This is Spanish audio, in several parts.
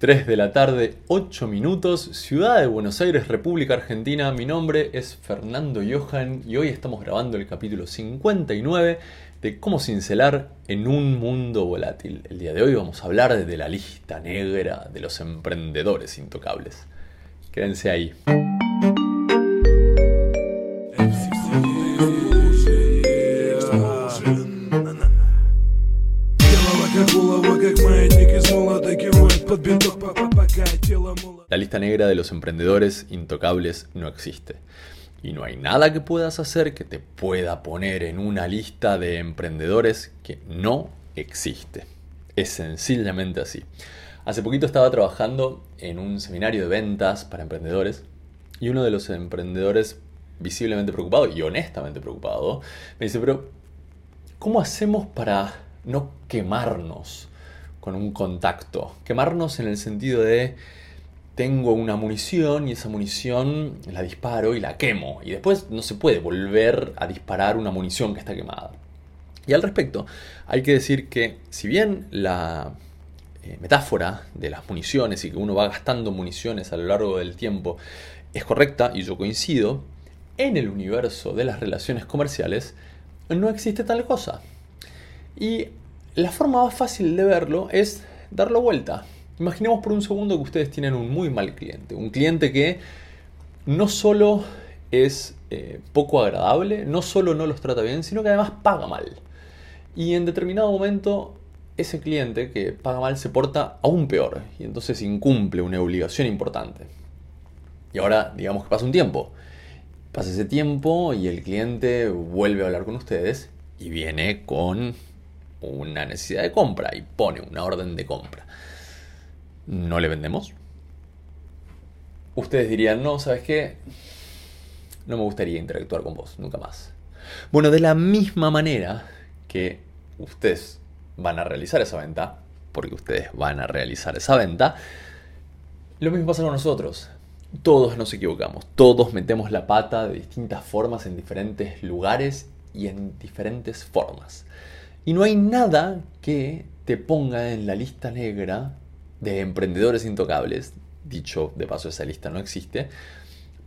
3 de la tarde, 8 minutos, Ciudad de Buenos Aires, República Argentina. Mi nombre es Fernando Johan y hoy estamos grabando el capítulo 59 de Cómo cincelar en un mundo volátil. El día de hoy vamos a hablar de la lista negra de los emprendedores intocables. Quédense ahí. Negra de los emprendedores intocables no existe. Y no hay nada que puedas hacer que te pueda poner en una lista de emprendedores que no existe. Es sencillamente así. Hace poquito estaba trabajando en un seminario de ventas para emprendedores y uno de los emprendedores visiblemente preocupado y honestamente preocupado me dice, pero ¿cómo hacemos para no quemarnos con un contacto? Quemarnos en el sentido de tengo una munición y esa munición la disparo y la quemo. Y después no se puede volver a disparar una munición que está quemada. Y al respecto, hay que decir que si bien la eh, metáfora de las municiones y que uno va gastando municiones a lo largo del tiempo es correcta y yo coincido, en el universo de las relaciones comerciales no existe tal cosa. Y la forma más fácil de verlo es darlo vuelta. Imaginemos por un segundo que ustedes tienen un muy mal cliente, un cliente que no solo es eh, poco agradable, no solo no los trata bien, sino que además paga mal. Y en determinado momento ese cliente que paga mal se porta aún peor y entonces incumple una obligación importante. Y ahora digamos que pasa un tiempo. Pasa ese tiempo y el cliente vuelve a hablar con ustedes y viene con una necesidad de compra y pone una orden de compra no le vendemos. Ustedes dirían, no, ¿sabes qué? No me gustaría interactuar con vos, nunca más. Bueno, de la misma manera que ustedes van a realizar esa venta, porque ustedes van a realizar esa venta, lo mismo pasa con nosotros. Todos nos equivocamos, todos metemos la pata de distintas formas en diferentes lugares y en diferentes formas. Y no hay nada que te ponga en la lista negra de emprendedores intocables, dicho de paso esa lista no existe,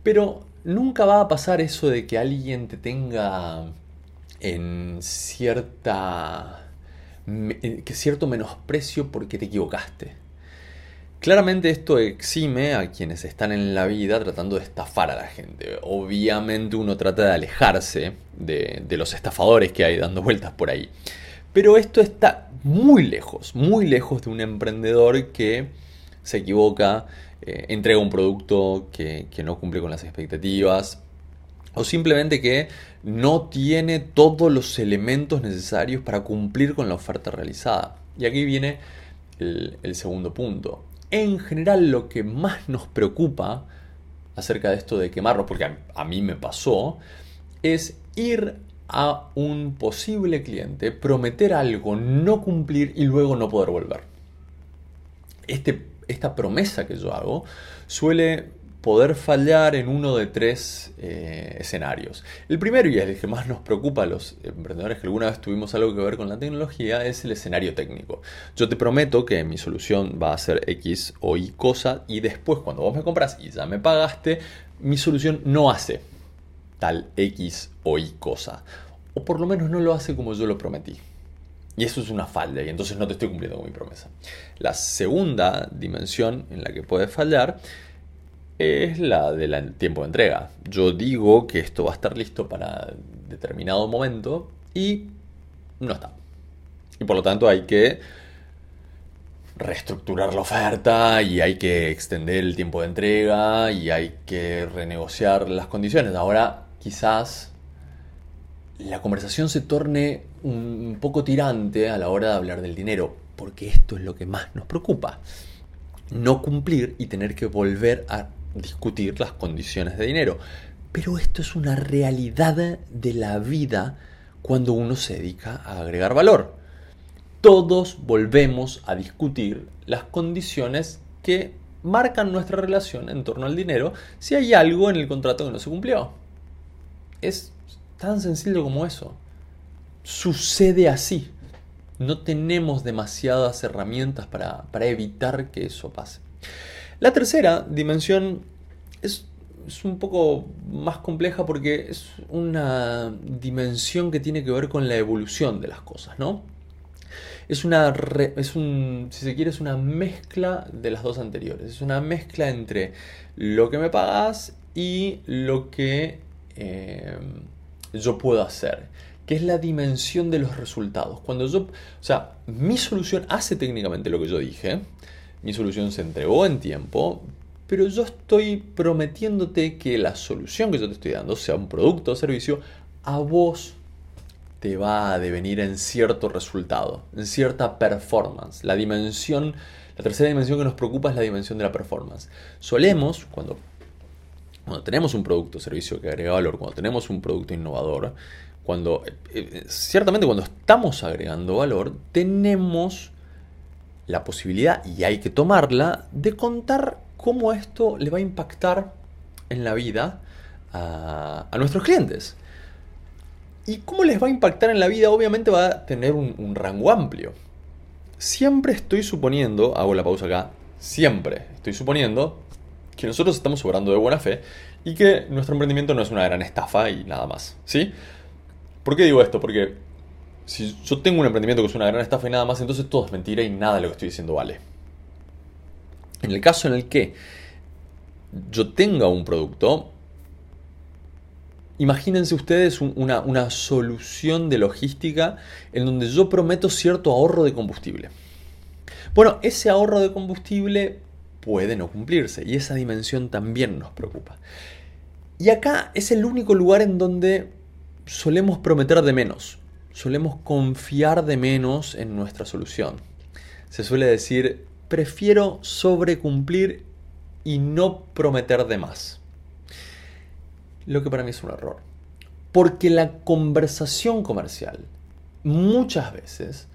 pero nunca va a pasar eso de que alguien te tenga en cierta que cierto menosprecio porque te equivocaste. Claramente esto exime a quienes están en la vida tratando de estafar a la gente. Obviamente uno trata de alejarse de, de los estafadores que hay dando vueltas por ahí. Pero esto está muy lejos, muy lejos de un emprendedor que se equivoca, eh, entrega un producto que, no cumple con las expectativas o simplemente que no tiene todos los elementos necesarios para cumplir con la oferta realizada. Y aquí viene el, segundo punto. En general lo que más nos preocupa acerca de esto de quemarnos, porque a mí me pasó, es ir a un posible cliente prometer algo, no cumplir y luego no poder volver. Este, esta promesa que yo hago suele poder fallar en uno de tres eh, escenarios. El primero, y el que más nos preocupa a los emprendedores que alguna vez tuvimos algo que ver con la tecnología, es el escenario técnico. Yo te prometo que mi solución va a ser X o Y cosa y después cuando vos me compras y ya me pagaste, mi solución no hace tal X o Y cosa. O por lo menos no lo hace como yo lo prometí. Y eso es una falla y entonces no te estoy cumpliendo con mi promesa. La segunda dimensión en la que puede fallar es la del tiempo de entrega. Yo digo que esto va a estar listo para determinado momento y no está. Y por lo tanto hay que reestructurar la oferta y hay que extender el tiempo de entrega y hay que renegociar las condiciones. Ahora quizás la conversación se torne un poco tirante a la hora de hablar del dinero, porque esto es lo que más nos preocupa. No cumplir y tener que volver a discutir las condiciones de dinero. Pero esto es una realidad de la vida cuando uno se dedica a agregar valor. Todos volvemos a discutir las condiciones que marcan nuestra relación en torno al dinero si hay algo en el contrato que no se cumplió. Es tan sencillo como eso. Sucede así. No tenemos demasiadas herramientas para, para evitar que eso pase. La tercera dimensión es, es, un poco más compleja porque es una dimensión que tiene que ver con la evolución de las cosas, ¿no? Es una, es un, si se quiere, es una mezcla de las dos anteriores. Es una mezcla entre lo que me pagas y lo que eh, yo puedo hacer, que es la dimensión de los resultados. Cuando yo, o sea, mi solución hace técnicamente lo que yo dije, mi solución se entregó en tiempo, pero yo estoy prometiéndote que la solución que yo te estoy dando, sea un producto o servicio, a vos te va a devenir en cierto resultado, en cierta performance. La dimensión, la tercera dimensión que nos preocupa es la dimensión de la performance. Solemos, cuando, cuando tenemos un producto o servicio que agrega valor, cuando tenemos un producto innovador, cuando, eh, eh, ciertamente cuando estamos agregando valor, tenemos la posibilidad, y hay que tomarla, de contar cómo esto le va a impactar en la vida a, a nuestros clientes. ¿Y cómo les va a impactar en la vida? Obviamente va a tener un, rango amplio. Siempre estoy suponiendo, hago la pausa acá, siempre estoy suponiendo que nosotros estamos sobrando de buena fe y que nuestro emprendimiento no es una gran estafa y nada más. ¿Sí? ¿Por qué digo esto? Porque si yo tengo un emprendimiento que es una gran estafa y nada más, entonces todo es mentira y nada de lo que estoy diciendo vale. En el caso en el que yo tenga un producto, Imagínense ustedes una, solución de logística en donde yo prometo cierto ahorro de combustible. Bueno, ese ahorro de combustible puede no cumplirse y esa dimensión también nos preocupa. Y acá es el único lugar en donde solemos prometer de menos, solemos confiar de menos en nuestra solución. Se suele decir, prefiero sobrecumplir y no prometer de más lo que para mí es un error. Porque la conversación comercial muchas veces,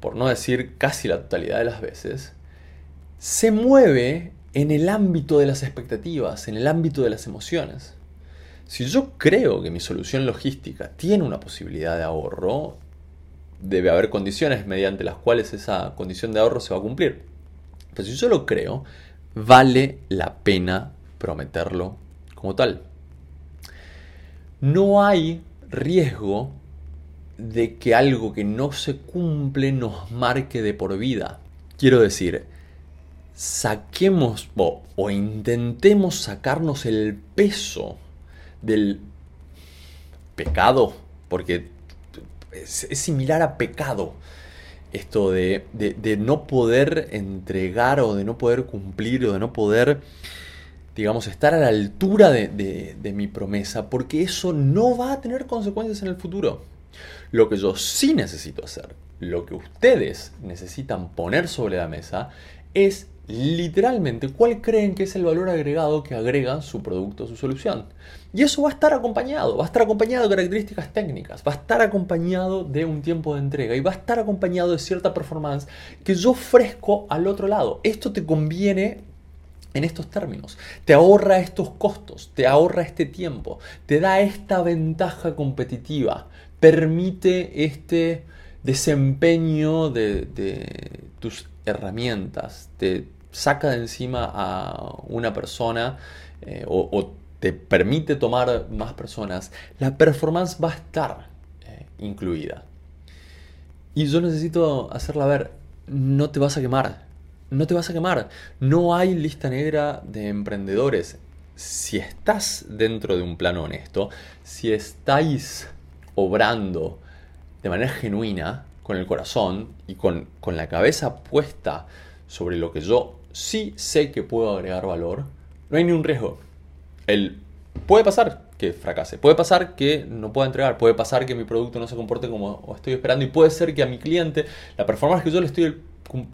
por no decir casi la totalidad de las veces, se mueve en el ámbito de las expectativas, en el ámbito de las emociones. Si yo creo que mi solución logística tiene una posibilidad de ahorro, debe haber condiciones mediante las cuales esa condición de ahorro se va a cumplir. Pero si yo lo creo, vale la pena prometerlo como tal no hay riesgo de que algo que no se cumple nos marque de por vida. Quiero decir, saquemos o, intentemos sacarnos el peso del pecado, porque es, similar a pecado esto de, de, no poder entregar o de no poder cumplir o de no poder digamos, estar a la altura de, mi promesa, porque eso no va a tener consecuencias en el futuro. Lo que yo sí necesito hacer, lo que ustedes necesitan poner sobre la mesa, es literalmente cuál creen que es el valor agregado que agrega su producto o su solución. Y eso va a estar acompañado, va a estar acompañado de características técnicas, va a estar acompañado de un tiempo de entrega y va a estar acompañado de cierta performance que yo ofrezco al otro lado. Esto te conviene en estos términos. Te ahorra estos costos, te ahorra este tiempo, te da esta ventaja competitiva, permite este desempeño de, tus herramientas, te saca de encima a una persona eh, o, te permite tomar más personas. La performance va a estar eh, incluida. Y yo necesito hacerla ver, no te vas a quemar, no te vas a quemar. No hay lista negra de emprendedores. Si estás dentro de un plano honesto, si estáis obrando de manera genuina, con el corazón y con, con la cabeza puesta sobre lo que yo sí sé que puedo agregar valor, no hay ni un riesgo. El, puede pasar que fracase, puede pasar que no pueda entregar, puede pasar que mi producto no se comporte como estoy esperando y puede ser que a mi cliente la performance que yo le estoy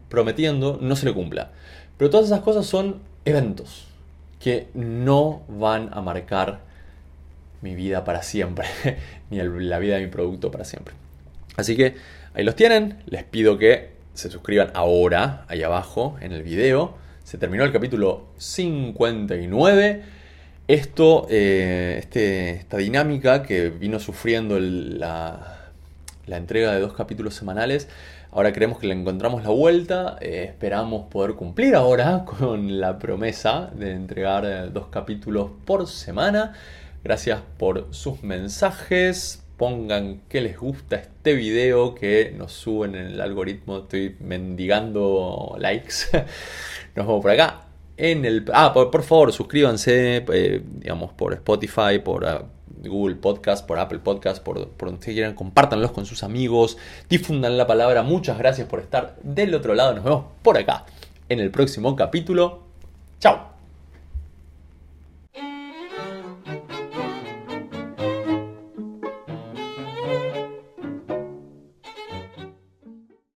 prometiendo no se le cumpla. Pero todas esas cosas son eventos que no van a marcar mi vida para siempre, ni la vida de mi producto para siempre. Así que ahí los tienen, les pido que se suscriban ahora, ahí abajo en el video. Se terminó el capítulo 59. Esto, eh, este, esta dinámica que vino sufriendo la, la entrega de dos capítulos semanales. Ahora creemos que le encontramos la vuelta. Eh, esperamos poder cumplir ahora con la promesa de entregar dos capítulos por semana. Gracias por sus mensajes. Pongan que les gusta este video que nos suben en el algoritmo. Estoy mendigando likes. Nos vemos por acá. En el, ah, por, favor, suscríbanse, eh, digamos, por Spotify, por ah, Google Podcast, por Apple Podcast, por, donde quieran, compártanlos con sus amigos, difundan la palabra. Muchas gracias por estar del otro lado. Nos vemos por acá en el próximo capítulo. Chao.